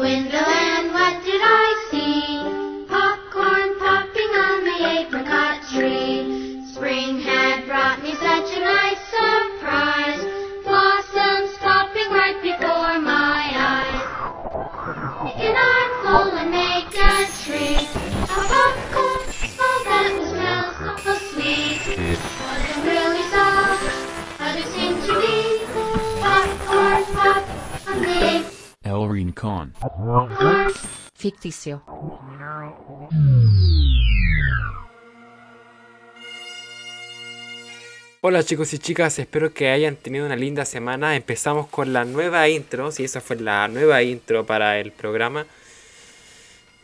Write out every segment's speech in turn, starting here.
the window Hola chicos y chicas, espero que hayan tenido una linda semana. Empezamos con la nueva intro, sí, esa fue la nueva intro para el programa.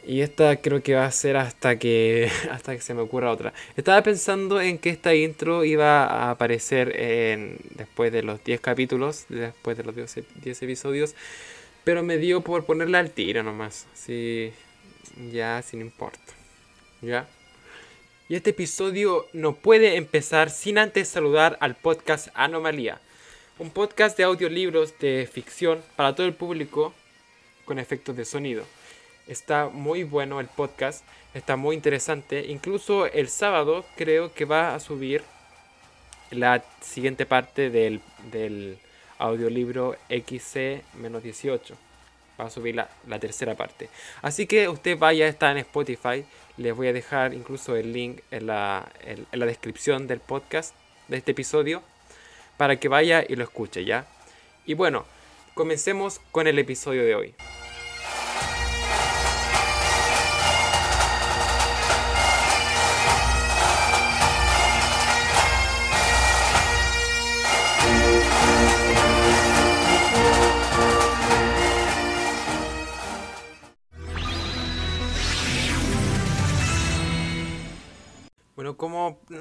Y esta creo que va a ser hasta que hasta que se me ocurra otra. Estaba pensando en que esta intro iba a aparecer en, después de los 10 capítulos, después de los 10, 10 episodios, pero me dio por ponerla al tiro nomás. Sí, ya sin importa. ¿Ya? Y este episodio no puede empezar sin antes saludar al podcast Anomalía, un podcast de audiolibros de ficción para todo el público con efectos de sonido. Está muy bueno el podcast, está muy interesante. Incluso el sábado creo que va a subir la siguiente parte del, del audiolibro XC-18. Va a subir la, la tercera parte. Así que usted vaya, está en Spotify. Les voy a dejar incluso el link en la, en- en la descripción del podcast de este episodio para que vaya y lo escuche, ¿ya? Y bueno, comencemos con el episodio de hoy.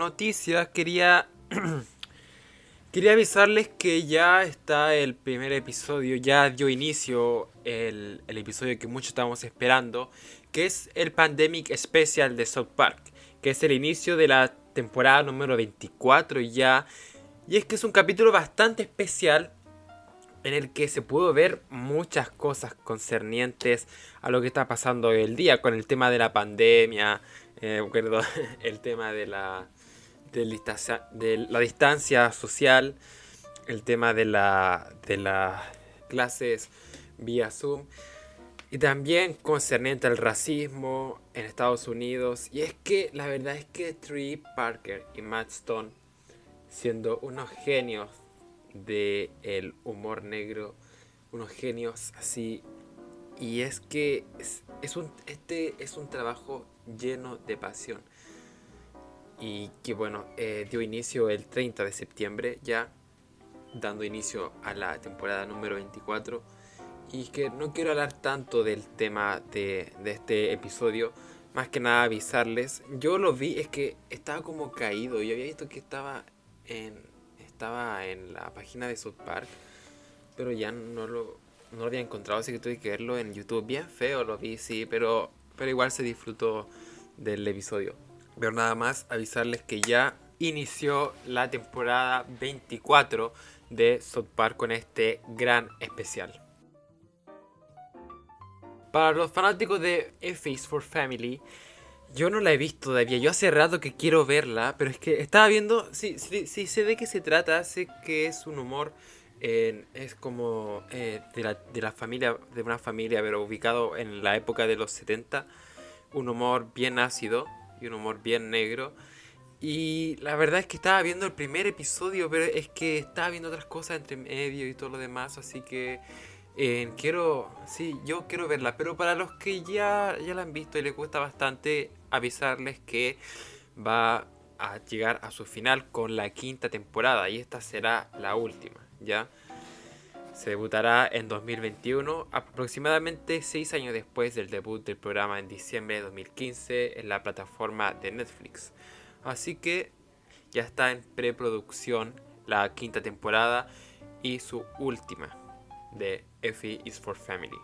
Como noticia quería quería avisarles que ya está el primer episodio, ya dio inicio el, episodio que muchos estábamos esperando, que es el Pandemic Special de South Park, que es el inicio de la temporada número 24 ya. Y es que es un capítulo bastante especial en el que se pudo ver muchas cosas concernientes a lo que está pasando hoy el día con el tema de la pandemia, eh, el tema de la, de, de la distancia social, el tema de, la, de las clases vía Zoom y también concerniente al racismo en Estados Unidos. Y es que la verdad es que Trey Parker y Matt Stone, siendo unos genios de el humor negro, unos genios así. Y es que es, es un, este es un trabajo lleno de pasión. Y que bueno, eh, dio inicio el 30 de septiembre ya, dando inicio a la temporada número 24. Y que no quiero hablar tanto del tema de, de este episodio, más que nada avisarles. Yo lo vi, es que estaba como caído. Yo había visto que estaba en, estaba en la página de South Park, pero ya no lo, no lo había encontrado, así que tuve que verlo en YouTube. Bien feo lo vi, sí, pero, pero igual se disfrutó del episodio. Pero nada más avisarles que ya inició la temporada 24 de South Park con este gran especial. Para los fanáticos de F for Family, yo no la he visto todavía. Yo hace rato que quiero verla, pero es que estaba viendo. Sí, sí, sí sé de qué se trata. Sé que es un humor. es como eh, de, la, de la familia, de una familia, pero ubicado en la época de los 70. Un humor bien ácido y un humor bien negro. Y la verdad es que estaba viendo el primer episodio, pero es que estaba viendo otras cosas entre medio y todo lo demás, así que eh, quiero, sí, yo quiero verla, pero para los que ya, ya la han visto y les gusta bastante, avisarles que va a llegar a su final con la quinta temporada y esta será la última, ¿ya? Se debutará en 2021, aproximadamente 6 años después del debut del programa en diciembre de 2015 en la plataforma de Netflix. Así que ya está en preproducción la quinta temporada y su última de F is for Family.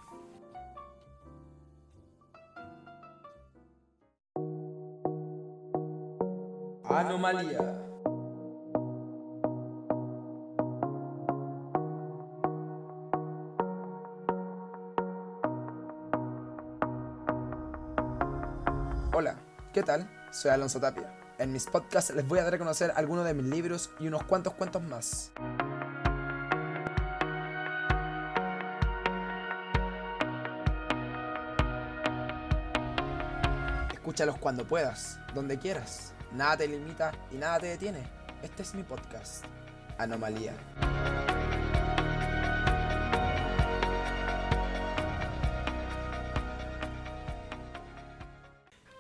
Anomalía. Hola, ¿qué tal? Soy Alonso Tapia. En mis podcasts les voy a dar a conocer algunos de mis libros y unos cuantos cuentos más. Escúchalos cuando puedas, donde quieras. Nada te limita y nada te detiene. Este es mi podcast, Anomalía.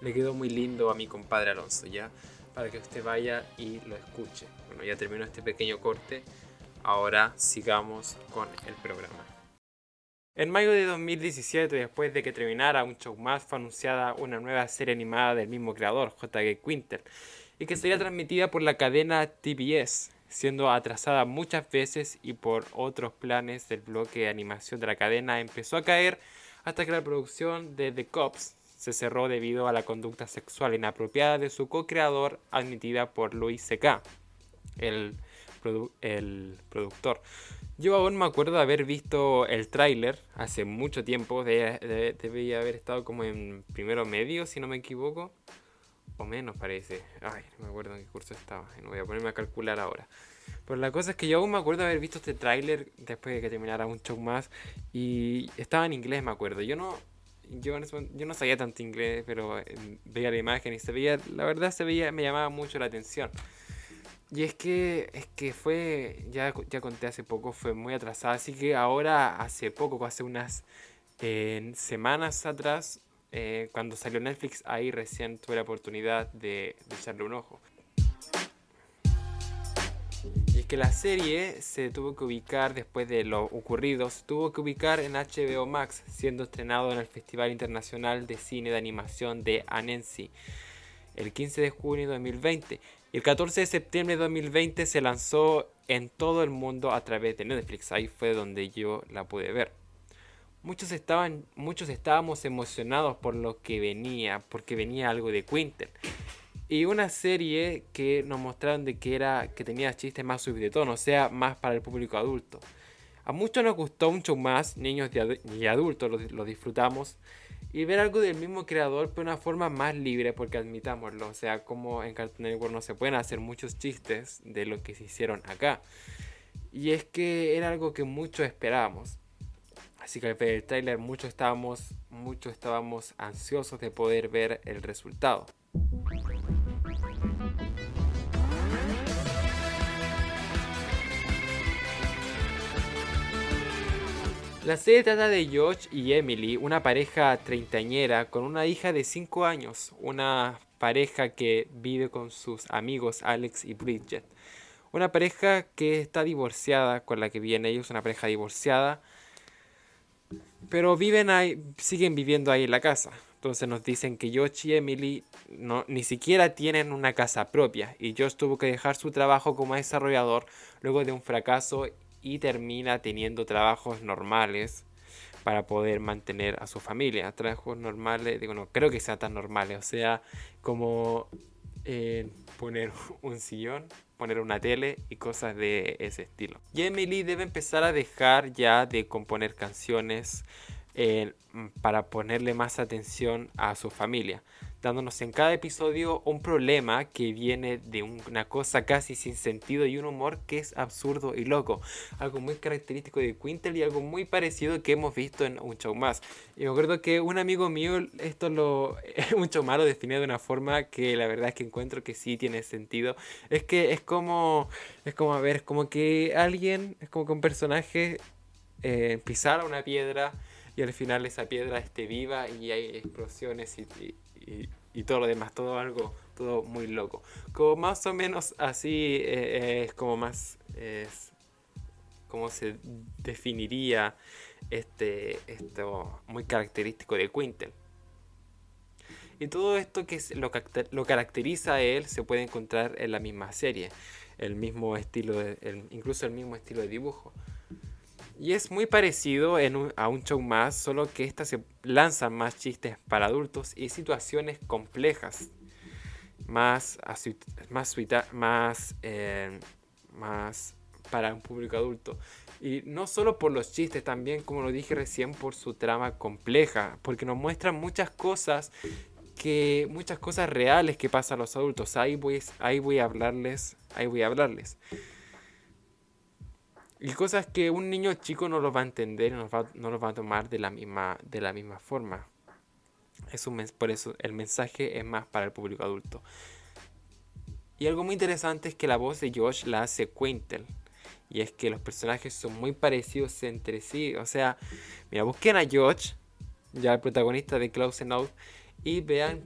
Le quedó muy lindo a mi compadre Alonso, ¿ya? Para que usted vaya y lo escuche. Bueno, ya terminó este pequeño corte. Ahora sigamos con el programa. En mayo de 2017, después de que terminara un show más, fue anunciada una nueva serie animada del mismo creador, J.G. Quintel, y que sería transmitida por la cadena TBS, siendo atrasada muchas veces y por otros planes del bloque de animación de la cadena empezó a caer hasta que la producción de The Cops se cerró debido a la conducta sexual inapropiada de su co-creador admitida por Louis C.K., el, el productor. Yo aún me acuerdo de haber visto el tráiler hace mucho tiempo, de- debía haber estado como en primero medio, si no me equivoco, o menos parece. Ay, no me acuerdo en qué curso estaba, no voy a ponerme a calcular ahora. Pero la cosa es que yo aún me acuerdo de haber visto este tráiler después de que terminara un show más y estaba en inglés, me acuerdo. Yo no, yo, yo no sabía tanto inglés, pero eh, veía la imagen y se veía, la verdad se veía, me llamaba mucho la atención. Y es que, es que fue, ya, ya conté hace poco, fue muy atrasada, así que ahora hace poco, hace unas eh, semanas atrás, eh, cuando salió Netflix, ahí recién tuve la oportunidad de echarle un ojo. Que la serie se tuvo que ubicar después de lo ocurrido, se tuvo que ubicar en HBO Max, siendo estrenado en el Festival Internacional de Cine de Animación de Annecy el 15 de junio de 2020. Y el 14 de septiembre de 2020 se lanzó en todo el mundo a través de Netflix. Ahí fue donde yo la pude ver. Muchos, estaban, muchos estábamos emocionados por lo que venía, porque venía algo de Quintel. Y una serie que nos mostraron de que era que tenía chistes más subidos de tono, o sea, más para el público adulto. A muchos nos gustó mucho más, niños y adultos lo, lo disfrutamos. Y ver algo del mismo creador, pero de una forma más libre, porque admitámoslo. O sea, como en Cartoon Network no se pueden hacer muchos chistes de lo que se hicieron acá. Y es que era algo que muchos esperábamos. Así que al ver el tráiler muchos estábamos, muchos estábamos ansiosos de poder ver el resultado. La serie trata de George y Emily, una pareja treintañera con una hija de 5 años, una pareja que vive con sus amigos Alex y Bridget. Una pareja que está divorciada, con la que viven ellos, una pareja divorciada, pero viven ahí, siguen viviendo ahí en la casa. Entonces nos dicen que George y Emily no, ni siquiera tienen una casa propia y George tuvo que dejar su trabajo como desarrollador luego de un fracaso y termina teniendo trabajos normales para poder mantener a su familia. Trabajos normales, digo, no creo que sean tan normales, o sea, como eh, poner un sillón, poner una tele y cosas de ese estilo. Y Emily debe empezar a dejar ya de componer canciones eh, para ponerle más atención a su familia, dándonos en cada episodio un problema que viene de un- una cosa casi sin sentido y un humor que es absurdo y loco. Algo muy característico de Quintel y algo muy parecido que hemos visto en un show más. Y me acuerdo que un amigo mío esto lo un show más lo definió de una forma que la verdad es que encuentro que sí tiene sentido. Es que es como es como a ver, es como que alguien, es como que un personaje eh, pisara una piedra y al final esa piedra esté viva y hay explosiones y, y- y- todo lo demás, todo algo, todo muy loco. Como más o menos así eh, es como más es como se definiría este esto muy característico de Quintel. Y todo esto que es- lo, lo caracteriza a él se puede encontrar en la misma serie, el mismo estilo, incluso el mismo estilo de dibujo. Y es muy parecido a un show más, solo que esta se lanzan más chistes para adultos y situaciones complejas, más, más, más, eh, más para un público adulto. Y no solo por los chistes, también, como lo dije recién, por su trama compleja, porque nos muestran muchas cosas que muchas cosas reales que pasan a los adultos. Ahí voy, ahí voy a hablarles, ahí voy a hablarles. Y cosas que un niño chico no los va a entender, no va, no los va a tomar de la misma, de la misma forma. Es un, por eso el mensaje es más para el público adulto. Y algo muy interesante es que la voz de Josh la hace Quintel. Y es que los personajes son muy parecidos entre sí. O sea, mira, busquen a Josh, ya el protagonista de Close Out, y vean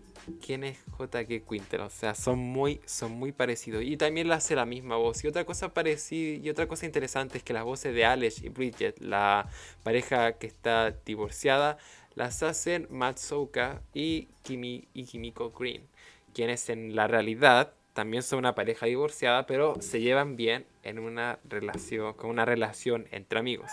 quién es J.K. Quintel. O sea, son muy, son muy parecidos. Y también la hace la misma voz. Y otra cosa parecida, y otra cosa interesante es que las voces de Alex y Bridget, la pareja que está divorciada, las hacen Matt Souka y, Kimi, y Kimiko Green, quienes en la realidad también son una pareja divorciada, pero se llevan bien en una relación, una relación entre amigos.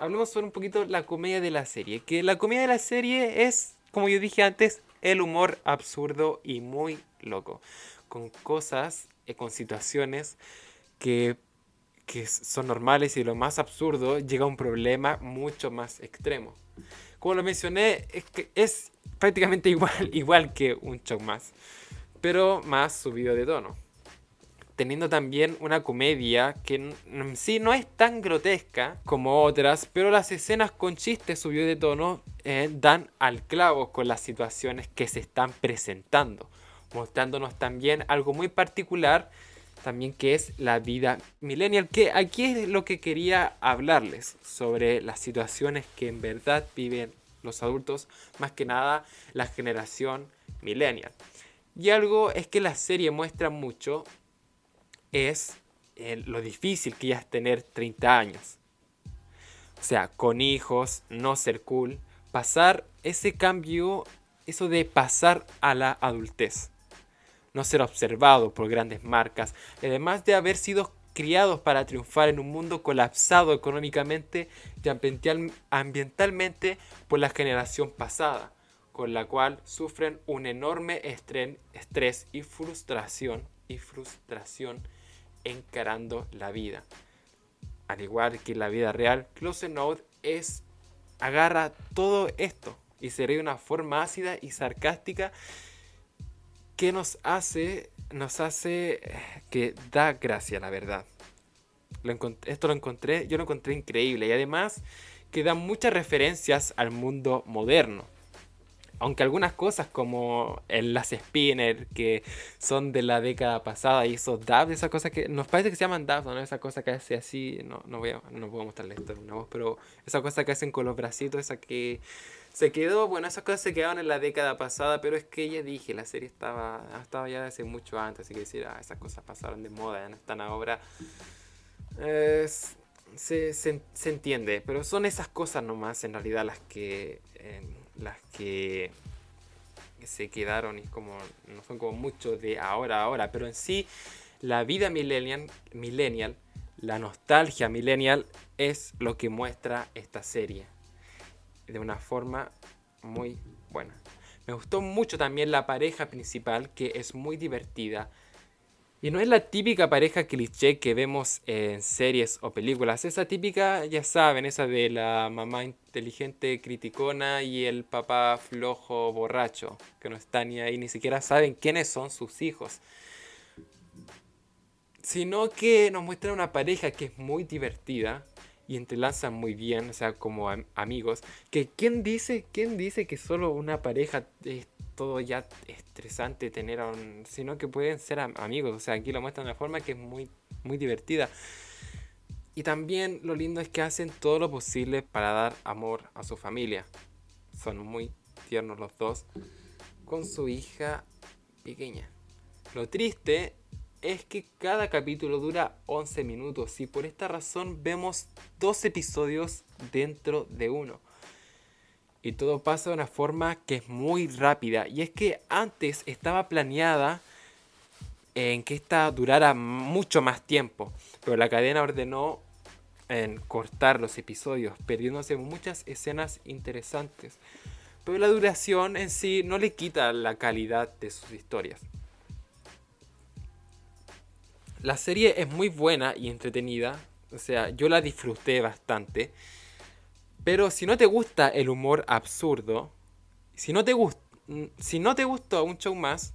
Hablemos sobre un poquito la comedia de la serie, que la comedia de la serie es como yo dije antes, el humor absurdo y muy loco. Con cosas, y eh, con situaciones que, que son normales y lo más absurdo llega a un problema mucho más extremo. Como lo mencioné, es, que es prácticamente igual, igual que un show más, pero más subido de tono teniendo también una comedia que en sí no es tan grotesca como otras, pero las escenas con chistes subió de tono eh, dan al clavo con las situaciones que se están presentando, mostrándonos también algo muy particular también que es la vida millennial, que aquí es lo que quería hablarles sobre las situaciones que en verdad viven los adultos, más que nada la generación millennial. Y algo es que la serie muestra mucho es eh, lo difícil que ya es tener 30 años. O sea, con hijos, no ser cool, pasar ese cambio, eso de pasar a la adultez. No ser observado por grandes marcas, además de haber sido criados para triunfar en un mundo colapsado económicamente y ambientalmente por la generación pasada, con la cual sufren un enorme estrés y frustración y frustración encarando la vida. Al igual que la vida real, Close Note es agarra todo esto y se ríe de una forma ácida y sarcástica que nos hace nos hace eh, que da gracia, la verdad. esto lo encontré, yo lo encontré increíble y además que da muchas referencias al mundo moderno aunque algunas cosas como el las spinner que son de la década pasada y esos dabs, esas cosas que nos parece que se llaman dabs, ¿no? Esa cosa que hace así, no, no voy a, no puedo mostrarle esto una voz, pero esa cosa que hacen con los bracitos, esa que se quedó, bueno, esas cosas se quedaron en la década pasada, pero es que ya dije, la serie estaba, estaba ya hace mucho antes, así que decir, ah, esas cosas pasaron de moda, ya no están ahora. se, se, se, entiende, pero son esas cosas nomás en realidad las que las que se quedaron y como no son como mucho de ahora a ahora, pero en sí la vida millennial, millennial, la nostalgia millennial es lo que muestra esta serie de una forma muy buena. Me gustó mucho también la pareja principal que es muy divertida y no es la típica pareja cliché que vemos en series o películas. Esa típica, ya saben, esa de la mamá inteligente criticona y el papá flojo borracho, que no están ni ahí, ni siquiera saben quiénes son sus hijos. Sino que nos muestra una pareja que es muy divertida y entrelazan muy bien, o sea, como amigos. Que quién dice, quién dice que solo una pareja es todo ya estresante tener a un... sino que pueden ser amigos. O sea, aquí lo muestran de una forma que es muy, muy divertida. Y también lo lindo es que hacen todo lo posible para dar amor a su familia. Son muy tiernos los dos con su hija pequeña. Lo triste es que cada capítulo dura 11 minutos y por esta razón vemos dos episodios dentro de uno y todo pasa de una forma que es muy rápida. Y es que antes estaba planeada en que esta durara mucho más tiempo, pero la cadena ordenó en cortar los episodios, perdiéndose muchas escenas interesantes. Pero la duración en sí no le quita la calidad de sus historias. La serie es muy buena y entretenida, o sea, yo la disfruté bastante. Pero si no te gusta el humor absurdo, si no te, mm, si no te gustó un show más,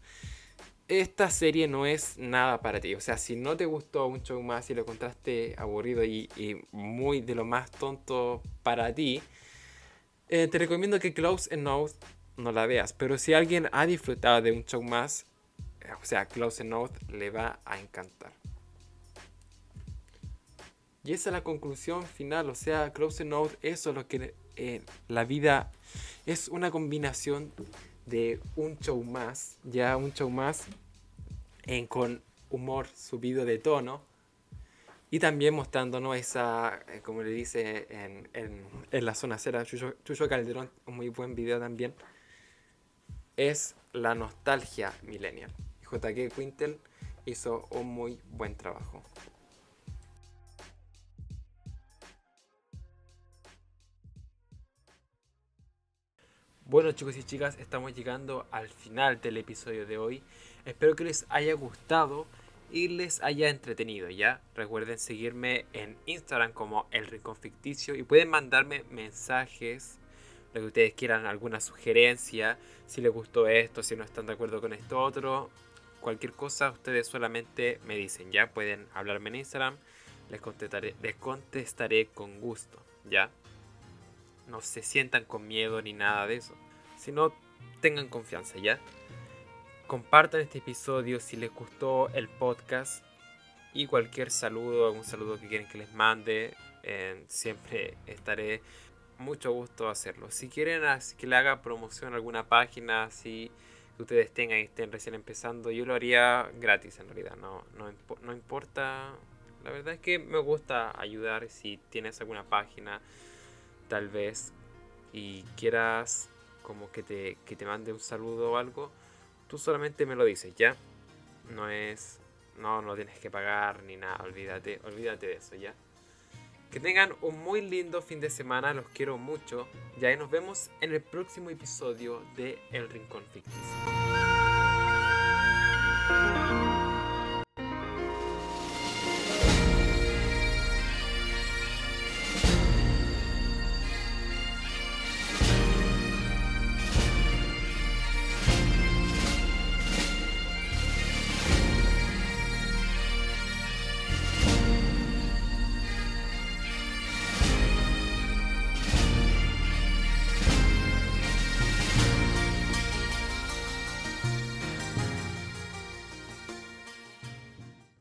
esta serie no es nada para ti. O sea, si no te gustó un show más y lo encontraste aburrido y, muy de lo más tonto para ti, eh, te recomiendo que Close Enough no la veas. Pero si alguien ha disfrutado de un show más, eh, o sea, Close Enough le va a encantar. Y esa es la conclusión final, o sea, Close Enough, eso es lo que eh, la vida es una combinación de un show más, ya un show más en, con humor subido de tono y también mostrándonos esa, eh, como le dice en la zona cera, Chucho, Chucho Calderón, un muy buen video también, es la nostalgia millennial. JK Quintel hizo un muy buen trabajo. Bueno chicos y chicas, estamos llegando al final del episodio de hoy. Espero que les haya gustado y les haya entretenido, ¿ya? Recuerden seguirme en Instagram como El Rincón Ficticio y pueden mandarme mensajes, lo que ustedes quieran, alguna sugerencia, si les gustó esto, si no están de acuerdo con esto otro, cualquier cosa, ustedes solamente me dicen, ¿ya? Pueden hablarme en Instagram, les contestaré, les contestaré con gusto, ¿ya? No se sientan con miedo ni nada de eso, sino tengan confianza, ¿ya? Compartan este episodio si les gustó el podcast y cualquier saludo, algún saludo que quieren que les mande, siempre estaré mucho gusto hacerlo. Si quieren que le haga promoción a alguna página, si ustedes tengan y estén recién empezando, yo lo haría gratis en realidad, no, no, no importa. La verdad es que me gusta ayudar si tienes alguna página tal vez y quieras como que te, que te mande un saludo o algo, tú solamente me lo dices, ¿ya? No es... No, no tienes que pagar ni nada, olvídate, olvídate de eso, ¿ya? Que tengan un muy lindo fin de semana, los quiero mucho, y nos vemos en el próximo episodio de El Rincón Ficticio.